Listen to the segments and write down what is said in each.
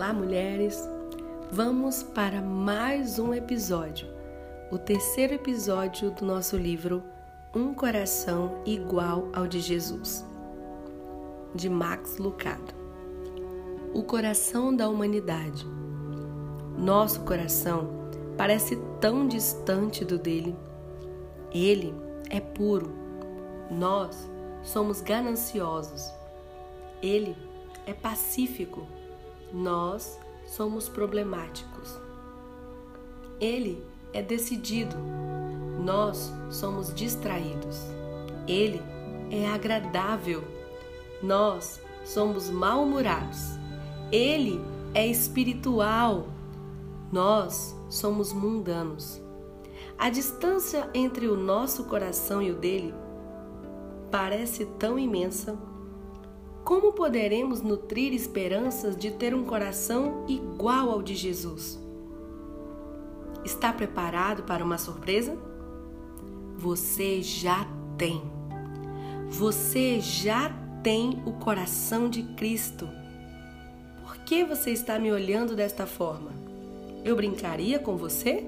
Olá, mulheres! Vamos para mais um episódio, o terceiro episódio do nosso livro Um Coração Igual ao de Jesus, de Max Lucado. O coração da humanidade. Nosso coração parece tão distante do dele. Ele é puro. Nós somos gananciosos. Ele é pacífico nós somos problemáticos. Ele é decidido, nós somos distraídos. Ele é agradável, nós somos mal-humorados. Ele é espiritual, nós somos mundanos. A distância entre o nosso coração e o dele parece tão imensa como poderemos nutrir esperanças de ter um coração igual ao de Jesus? Está preparado para uma surpresa? Você já tem. Você já tem o coração de Cristo. Por que você está me olhando desta forma? Eu brincaria com você?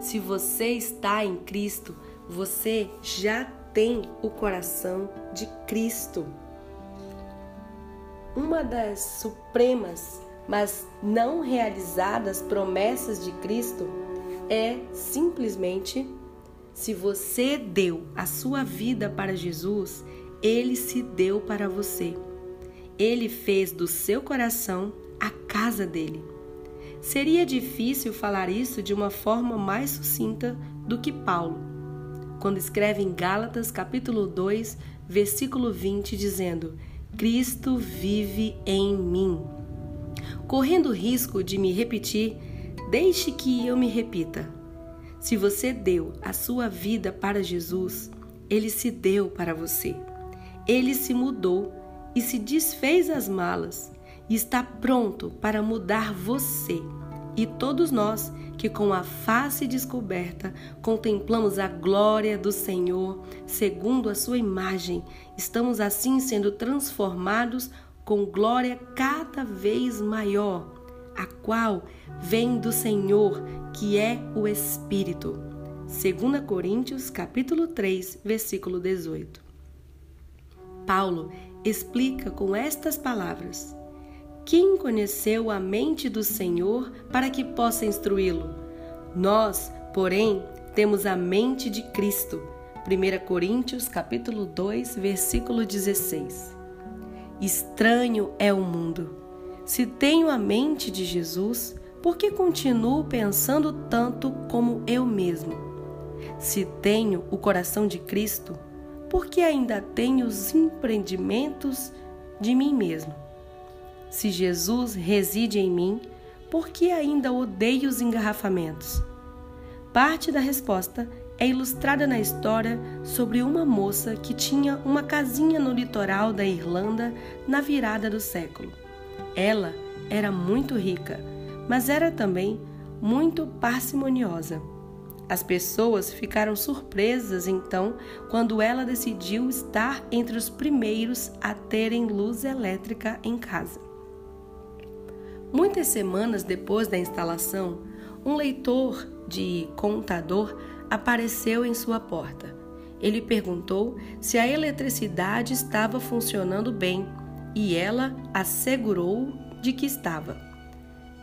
Se você está em Cristo, você já tem o coração de Cristo uma das supremas, mas não realizadas promessas de Cristo é simplesmente: se você deu a sua vida para Jesus, ele se deu para você. Ele fez do seu coração a casa dele. Seria difícil falar isso de uma forma mais sucinta do que Paulo, quando escreve em Gálatas capítulo 2, versículo 20, dizendo: Cristo vive em mim. Correndo o risco de me repetir, deixe que eu me repita. Se você deu a sua vida para Jesus, ele se deu para você. Ele se mudou e se desfez as malas e está pronto para mudar você e todos nós que com a face descoberta contemplamos a glória do Senhor, segundo a sua imagem, estamos assim sendo transformados com glória cada vez maior, a qual vem do Senhor, que é o Espírito. 2 Coríntios capítulo 3, versículo 18. Paulo explica com estas palavras: quem conheceu a mente do Senhor para que possa instruí-lo? Nós, porém, temos a mente de Cristo. 1 Coríntios capítulo 2, versículo 16. Estranho é o mundo. Se tenho a mente de Jesus, por que continuo pensando tanto como eu mesmo? Se tenho o coração de Cristo, por que ainda tenho os empreendimentos de mim mesmo? Se Jesus reside em mim, por que ainda odeio os engarrafamentos? Parte da resposta é ilustrada na história sobre uma moça que tinha uma casinha no litoral da Irlanda na virada do século. Ela era muito rica, mas era também muito parcimoniosa. As pessoas ficaram surpresas então quando ela decidiu estar entre os primeiros a terem luz elétrica em casa. Muitas semanas depois da instalação, um leitor de contador apareceu em sua porta. Ele perguntou se a eletricidade estava funcionando bem e ela assegurou de que estava.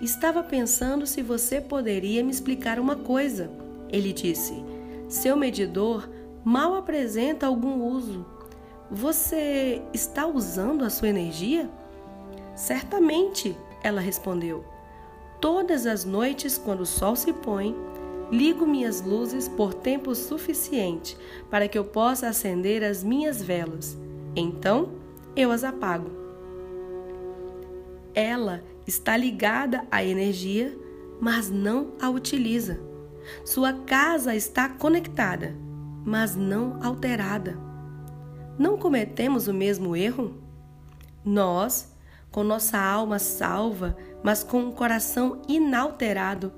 Estava pensando se você poderia me explicar uma coisa. Ele disse: Seu medidor mal apresenta algum uso. Você está usando a sua energia? Certamente, ela respondeu: Todas as noites, quando o sol se põe, ligo minhas luzes por tempo suficiente para que eu possa acender as minhas velas. Então, eu as apago. Ela está ligada à energia, mas não a utiliza. Sua casa está conectada, mas não alterada. Não cometemos o mesmo erro? Nós com nossa alma salva, mas com um coração inalterado.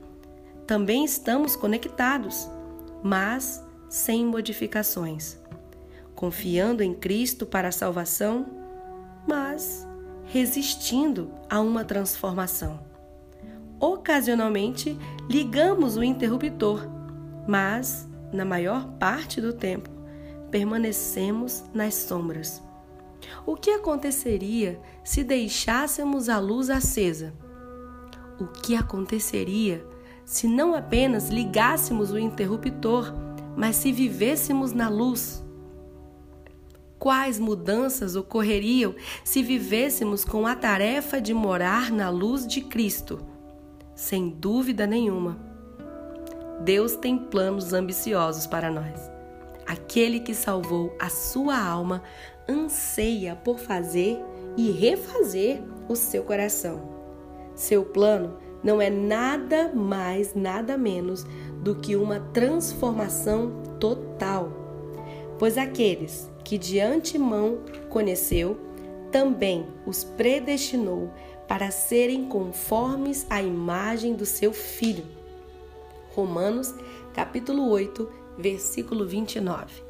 Também estamos conectados, mas sem modificações. Confiando em Cristo para a salvação, mas resistindo a uma transformação. Ocasionalmente, ligamos o interruptor, mas, na maior parte do tempo, permanecemos nas sombras. O que aconteceria se deixássemos a luz acesa? O que aconteceria se não apenas ligássemos o interruptor, mas se vivêssemos na luz? Quais mudanças ocorreriam se vivêssemos com a tarefa de morar na luz de Cristo? Sem dúvida nenhuma. Deus tem planos ambiciosos para nós. Aquele que salvou a sua alma anseia por fazer e refazer o seu coração. Seu plano não é nada mais, nada menos do que uma transformação total. Pois aqueles que de antemão conheceu, também os predestinou para serem conformes à imagem do seu filho. Romanos, capítulo 8, versículo 29.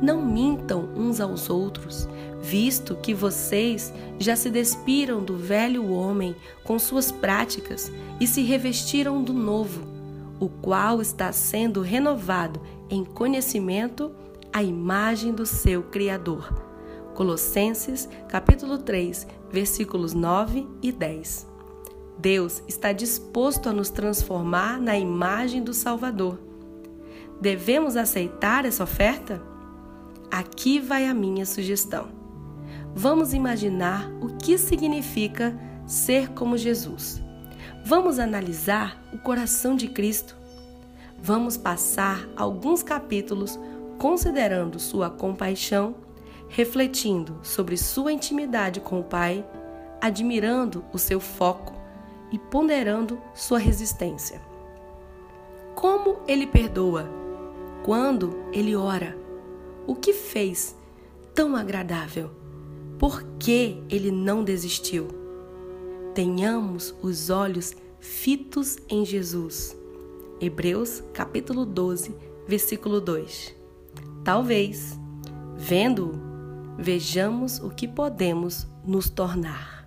Não mintam uns aos outros, visto que vocês já se despiram do velho homem com suas práticas e se revestiram do novo, o qual está sendo renovado em conhecimento a imagem do seu Criador. Colossenses, capítulo 3, versículos 9 e 10. Deus está disposto a nos transformar na imagem do Salvador. Devemos aceitar essa oferta? Aqui vai a minha sugestão. Vamos imaginar o que significa ser como Jesus. Vamos analisar o coração de Cristo. Vamos passar alguns capítulos considerando sua compaixão, refletindo sobre sua intimidade com o Pai, admirando o seu foco e ponderando sua resistência. Como ele perdoa? Quando ele ora? O que fez tão agradável? Por que ele não desistiu? Tenhamos os olhos fitos em Jesus. Hebreus capítulo 12, versículo 2. Talvez, vendo-o, vejamos o que podemos nos tornar.